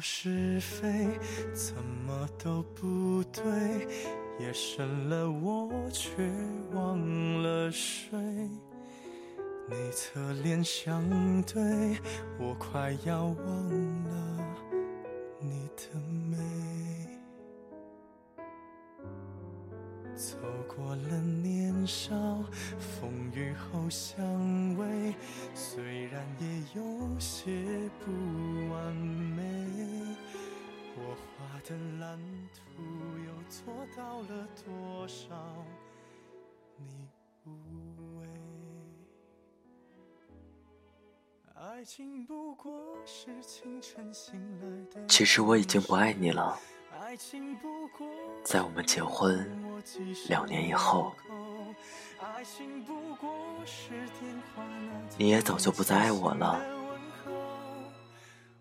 是非，怎么都不对。夜深了，我却忘了睡。你侧脸相对，我快要忘了风雨后相偎，虽然也有些不完美。我画的蓝图又做到了多少？你无畏爱情不过是青春心里。其实我已经不爱你了，在我们结婚两年以后，你也早就不再爱我了。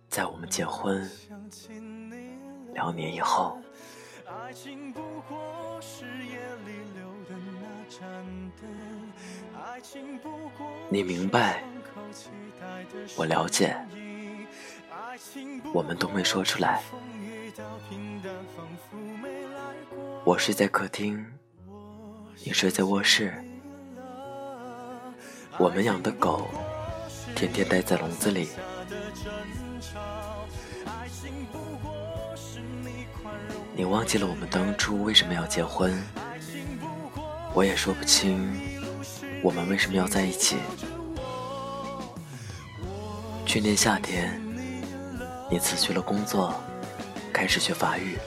在我们结婚两年以后，你明白。我了解，我们都没说出来。我睡在客厅，你睡在卧室。我们养的狗天天待在笼子里。你忘记了我们当初为什么要结婚？我也说不清我们为什么要在一起。去年夏天，你辞去了工作，开始学法语。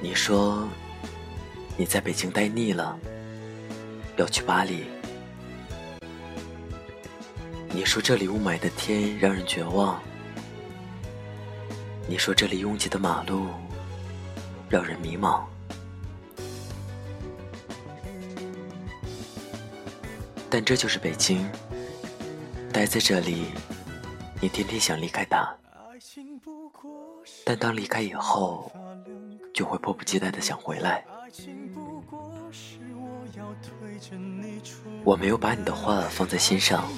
你说你在北京待腻了，要去巴黎。你说这里雾霾的天让人绝望。你说这里拥挤的马路让人迷茫。但这就是北京。待在这里，你天天想离开他，但当离开以后，就会迫不及待的想回来。我没有把你的话放在心上，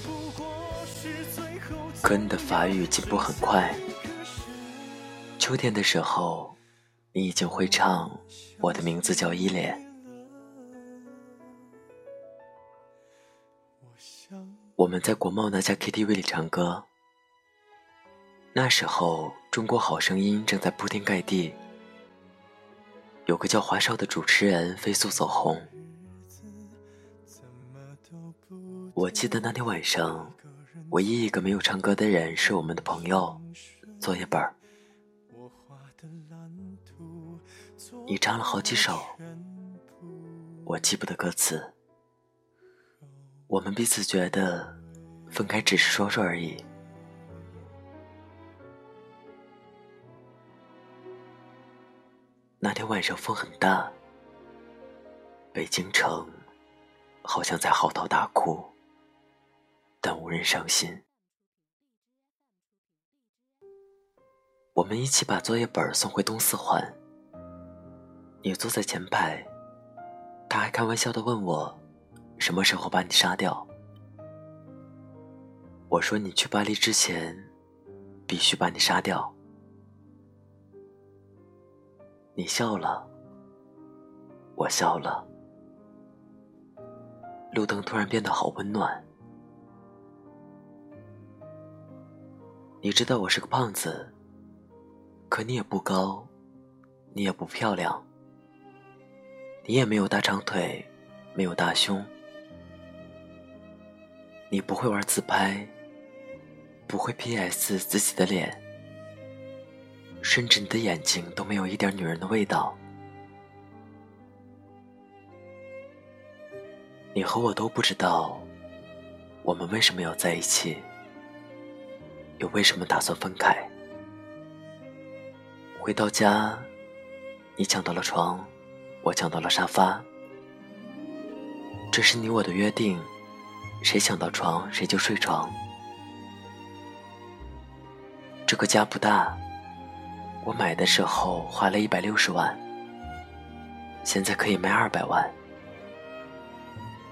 可你的法语进步很快。秋天的时候，你已经会唱《我的名字叫依莲》。我们在国贸那家 KTV 里唱歌，那时候《中国好声音》正在铺天盖地，有个叫华少的主持人飞速走红。我记得那天晚上，唯一一个没有唱歌的人是我们的朋友作业本。你唱了好几首，我记不得歌词。我们彼此觉得分开只是说说而已。晚上风很大，北京城好像在嚎啕大哭，但无人伤心。我们一起把作业本送回东四环，你坐在前排，他还开玩笑的问我。什么时候把你杀掉？我说你去巴黎之前，必须把你杀掉。你笑了，我笑了。路灯突然变得好温暖。你知道我是个胖子，可你也不高，你也不漂亮，你也没有大长腿，没有大胸。你不会玩自拍，不会 P.S 自己的脸，甚至你的眼睛都没有一点女人的味道。你和我都不知道，我们为什么要在一起，又为什么打算分开。回到家，你抢到了床，我抢到了沙发，这是你我的约定。谁抢到床，谁就睡床。这个家不大，我买的时候花了一百六十万，现在可以卖二百万，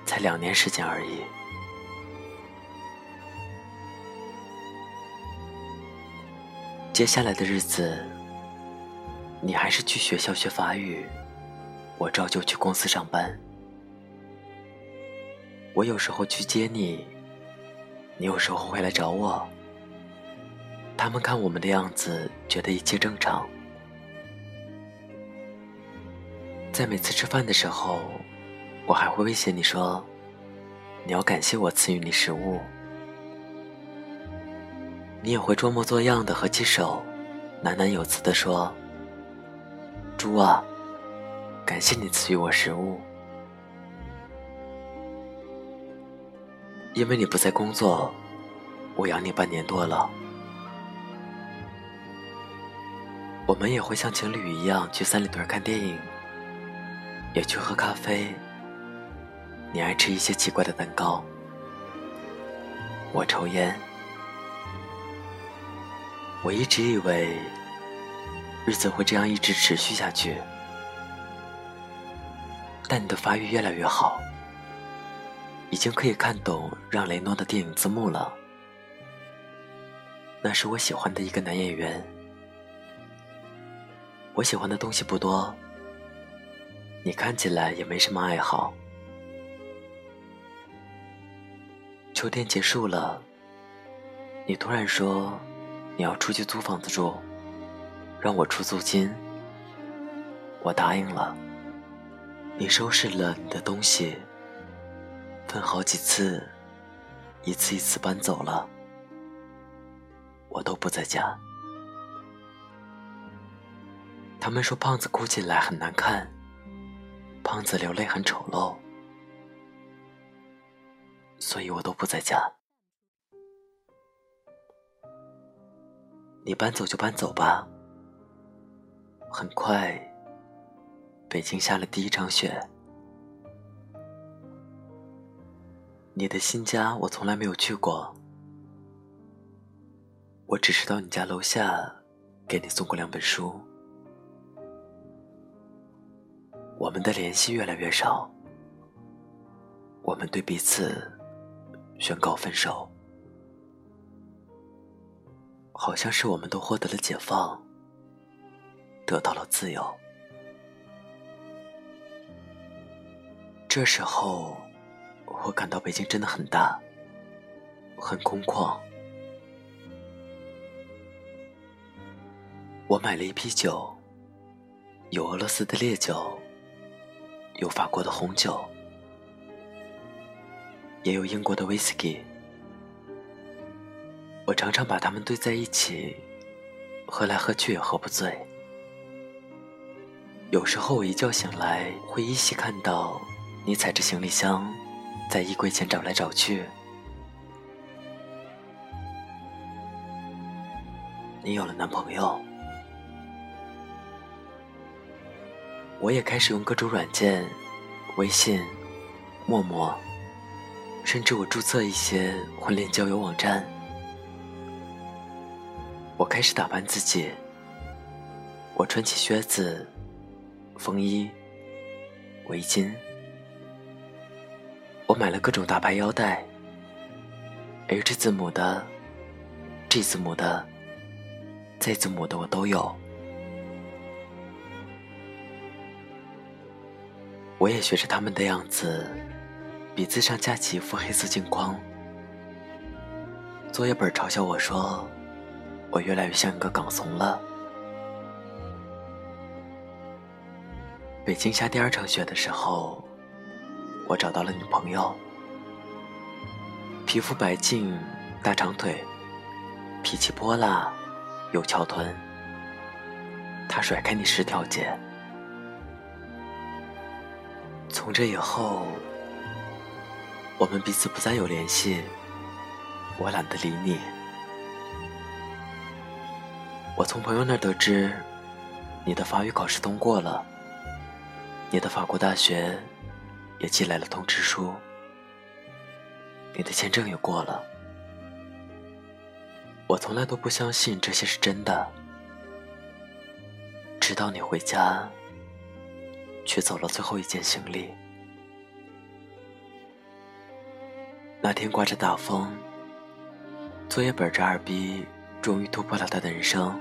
才两年时间而已。接下来的日子，你还是去学校学法语，我照旧去公司上班。我有时候去接你，你有时候会来找我。他们看我们的样子，觉得一切正常。在每次吃饭的时候，我还会威胁你说：“你要感谢我赐予你食物。”你也会装模作样的合起手，喃喃有词的说：“猪啊，感谢你赐予我食物。”因为你不在工作，我养你半年多了。我们也会像情侣一样去三里屯看电影。也去喝咖啡。你爱吃一些奇怪的蛋糕，我抽烟。我一直以为日子会这样一直持续下去，但你的发育越来越好，已经可以看懂让雷诺的电影字幕了。那是我喜欢的一个男演员。我喜欢的东西不多。你看起来也没什么爱好。秋天结束了，你突然说你要出去租房子住，让我出租金。我答应了。你收拾了你的东西，分好几次，一次一次搬走了，我都不在家。他们说胖子哭起来很难看。胖子流泪很丑陋，所以我都不在家。你搬走就搬走吧。很快，北京下了第一场雪。你的新家我从来没有去过，我只是到你家楼下给你送过两本书。我们的联系越来越少，我们对彼此宣告分手，好像是我们都获得了解放，得到了自由。这时候，我感到北京真的很大，很空旷。我买了一批酒，有俄罗斯的烈酒。有法国的红酒，也有英国的威士忌。我常常把它们兑在一起，喝来喝去也喝不醉。有时候我一觉醒来，会依稀看到你踩着行李箱，在衣柜前找来找去。你有了男朋友。我也开始用各种软件，微信、陌陌，甚至我注册一些婚恋交友网站。我开始打扮自己，我穿起靴子、风衣、围巾，我买了各种大牌腰带，H 字母的、G 字母的、Z 字母的我都有。我也学着他们的样子，鼻子上架起一副黑色镜框。作业本嘲笑我说：“我越来越像一个港怂了。”北京下第二场雪的时候，我找到了女朋友，皮肤白净，大长腿，脾气泼辣，有翘臀。她甩开你十条街。从这以后，我们彼此不再有联系。我懒得理你。我从朋友那儿得知，你的法语考试通过了，你的法国大学也寄来了通知书，你的签证也过了。我从来都不相信这些是真的，直到你回家。取走了最后一件行李。那天刮着大风，作业本这二逼终于突破了他的人生。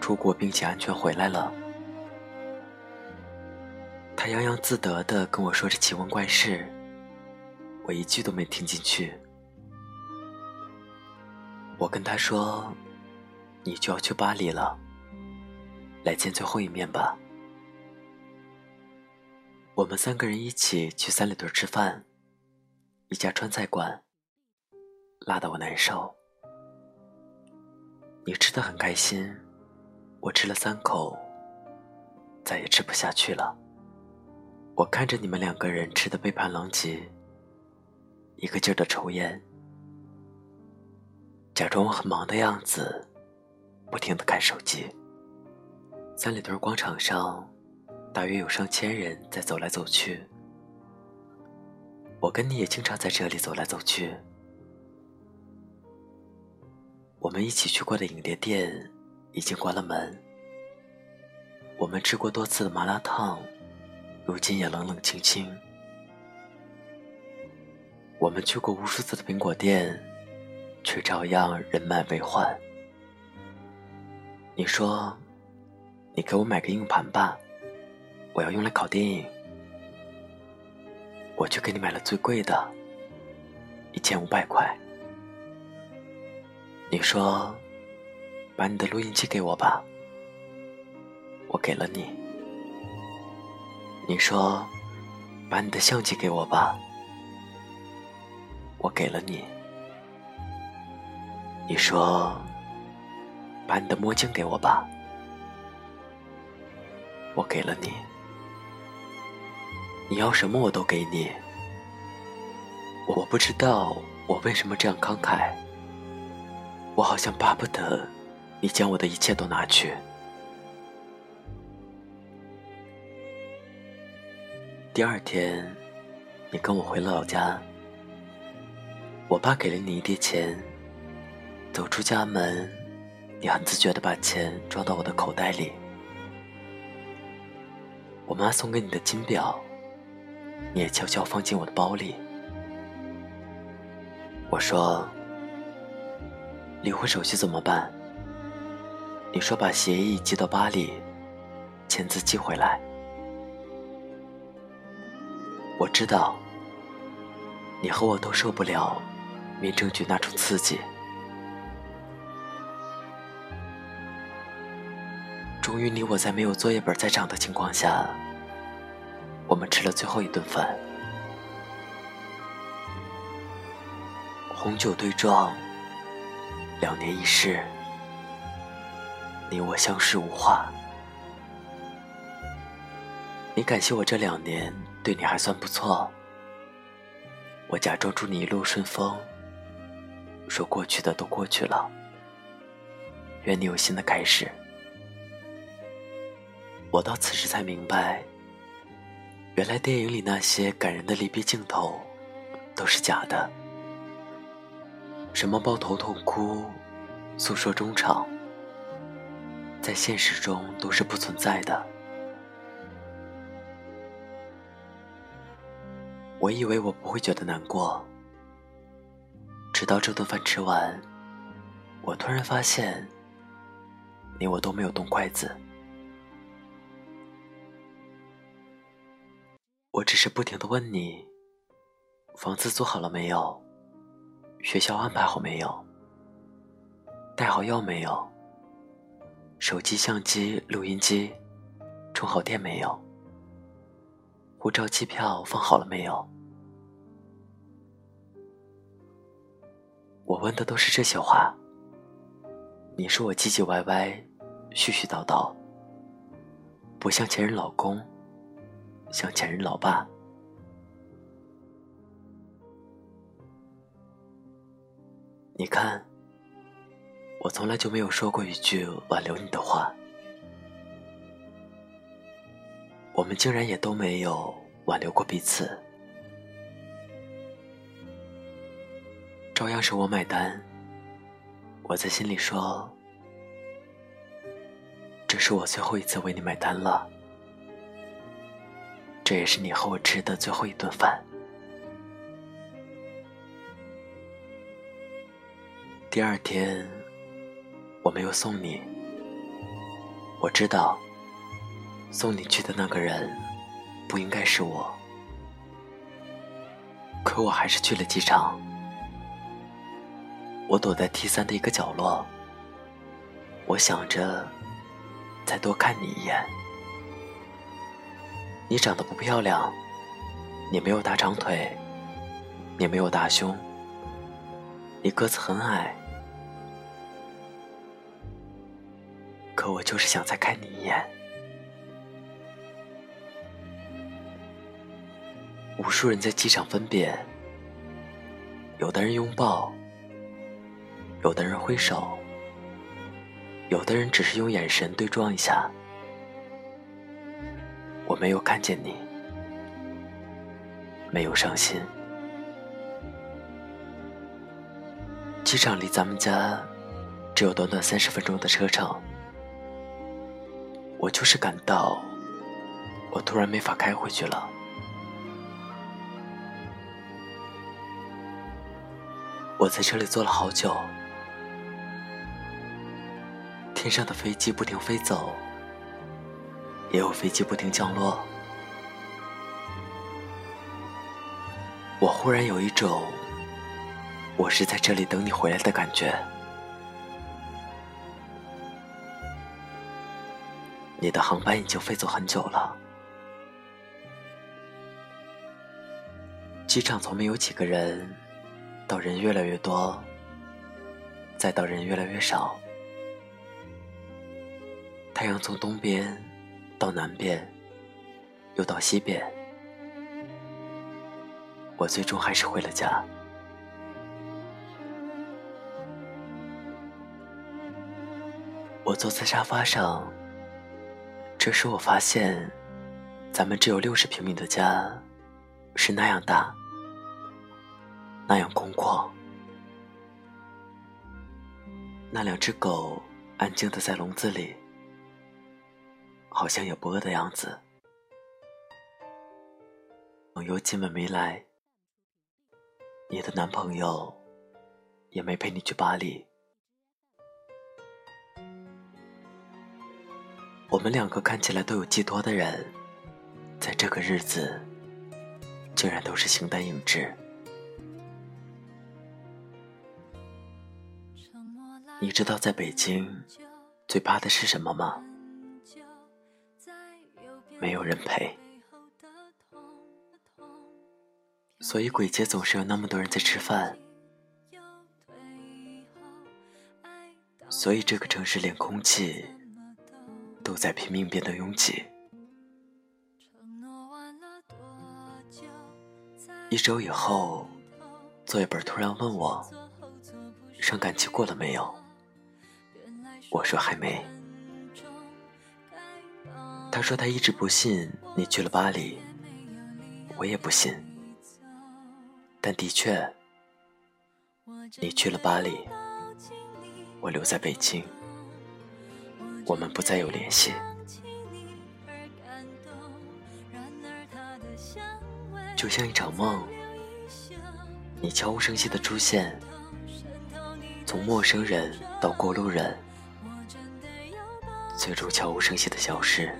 出国并且安全回来了。他洋洋自得地跟我说着奇闻怪事，我一句都没听进去。我跟他说：“你就要去巴黎了，来见最后一面吧。”我们三个人一起去三里屯吃饭，一家川菜馆，辣得我难受。你吃的很开心，我吃了三口，再也吃不下去了。我看着你们两个人吃的杯盘狼藉，一个劲儿的抽烟，假装我很忙的样子，不停的看手机。三里屯广场上，大约有上千人在走来走去。我跟你也经常在这里走来走去。我们一起去过的影碟店已经关了门。我们吃过多次的麻辣烫。如今也冷冷清清。我们去过无数次的苹果店，却照样人满为患。你说：“你给我买个硬盘吧，我要用来考电影。”我去给你买了最贵的，一千五百块。你说：“把你的录音机给我吧。”我给了你。你说：“把你的相机给我吧。”我给了你。你说：“把你的墨镜给我吧。”我给了你。你要什么我都给你。我不知道我为什么这样慷慨。我好像巴不得你将我的一切都拿去。第二天，你跟我回了老家。我爸给了你一叠钱。走出家门，你很自觉的把钱装到我的口袋里。我妈送给你的金表，你也悄悄放进我的包里。我说：“离婚手续怎么办？”你说：“把协议寄到巴黎，签字寄回来。”我知道，你和我都受不了民政局那种刺激。终于，你我在没有作业本在场的情况下，我们吃了最后一顿饭。红酒对撞，两年一世，你我相视无话。你感谢我这两年。对你还算不错，我假装祝你一路顺风，说过去的都过去了，愿你有新的开始。我到此时才明白，原来电影里那些感人的离别镜头都是假的，什么抱头痛哭、诉说衷肠，在现实中都是不存在的。我以为我不会觉得难过，直到这顿饭吃完，我突然发现，你我都没有动筷子。我只是不停的问你：房子租好了没有？学校安排好没有？带好药没有？手机、相机、录音机充好电没有？护照、机票放好了没有？我问的都是这些话。你说我唧唧歪歪、絮絮叨叨，不像前任老公，像前任老爸。你看，我从来就没有说过一句挽留你的话，我们竟然也都没有挽留过彼此。照样是我买单。我在心里说：“这是我最后一次为你买单了，这也是你和我吃的最后一顿饭。”第二天，我没有送你，我知道，送你去的那个人不应该是我，可我还是去了机场。我躲在 T 三的一个角落，我想着再多看你一眼。你长得不漂亮，你没有大长腿，你没有大胸，你个子很矮。可我就是想再看你一眼。无数人在机场分别，有的人拥抱，有的人挥手，有的人只是用眼神对撞一下。我没有看见你，没有伤心。机场离咱们家只有短短三十分钟的车程。我就是感到，我突然没法开回去了。我在车里坐了好久，天上的飞机不停飞走，也有飞机不停降落。我忽然有一种，我是在这里等你回来的感觉。你的航班已经飞走很久了，机场从没有几个人，到人越来越多，再到人越来越少。太阳从东边到南边，又到西边，我最终还是回了家。我坐在沙发上。这时我发现，咱们只有六十平米的家，是那样大，那样空旷。那两只狗安静的在笼子里，好像也不饿的样子。朋友今晚没来，你的男朋友也没陪你去巴黎。我们两个看起来都有寄托的人，在这个日子，竟然都是形单影只。你知道在北京最怕的是什么吗？没有人陪。所以鬼街总是有那么多人在吃饭。所以这个城市连空气。都在拼命变得拥挤。一周以后，作业本突然问我：“伤感期过了没有？”我说：“还没。”他说：“他一直不信你去了巴黎。”我也不信。但的确，你去了巴黎，我留在北京。我们不再有联系，就像一场梦。你悄无声息的出现，从陌生人到过路人，最终悄无声息的消失。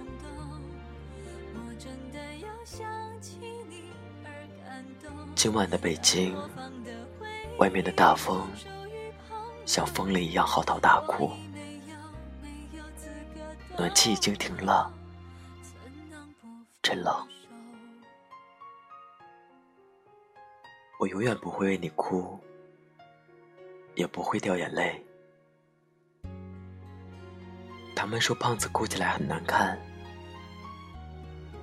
今晚的北京，外面的大风像疯了一样嚎啕大哭。暖气已经停了，真冷。我永远不会为你哭，也不会掉眼泪。他们说胖子哭起来很难看，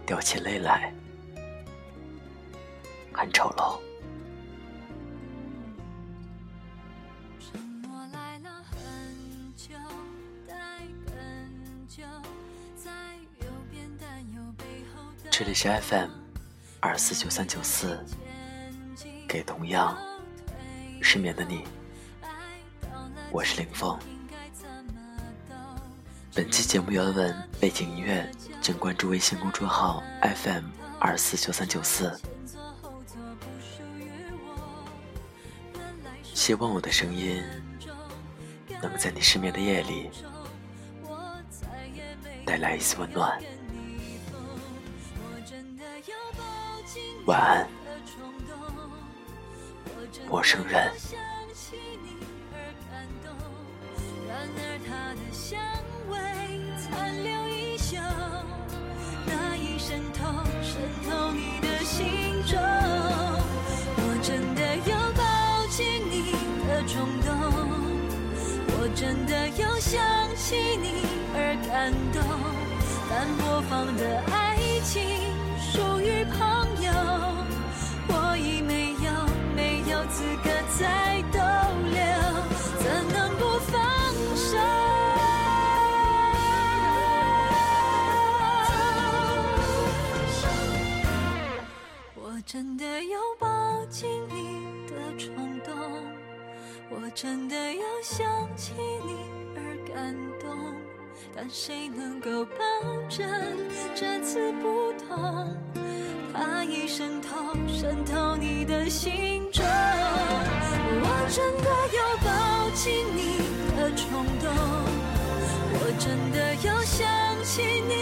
掉起泪来很丑陋。这里是 FM 二四九三九四，给同样失眠的你，我是林峰。本期节目原文背景音乐，请关注微信公众号 FM 二四九三九四。希望我的声音能在你失眠的夜里带来一丝温暖。晚安，陌生人。想起你而感动，但播放的爱情属于朋友，我已没有没有资格再但谁能够保证这次不同？它已渗透渗透你的心中。我真的有抱紧你的冲动，我真的有想起你。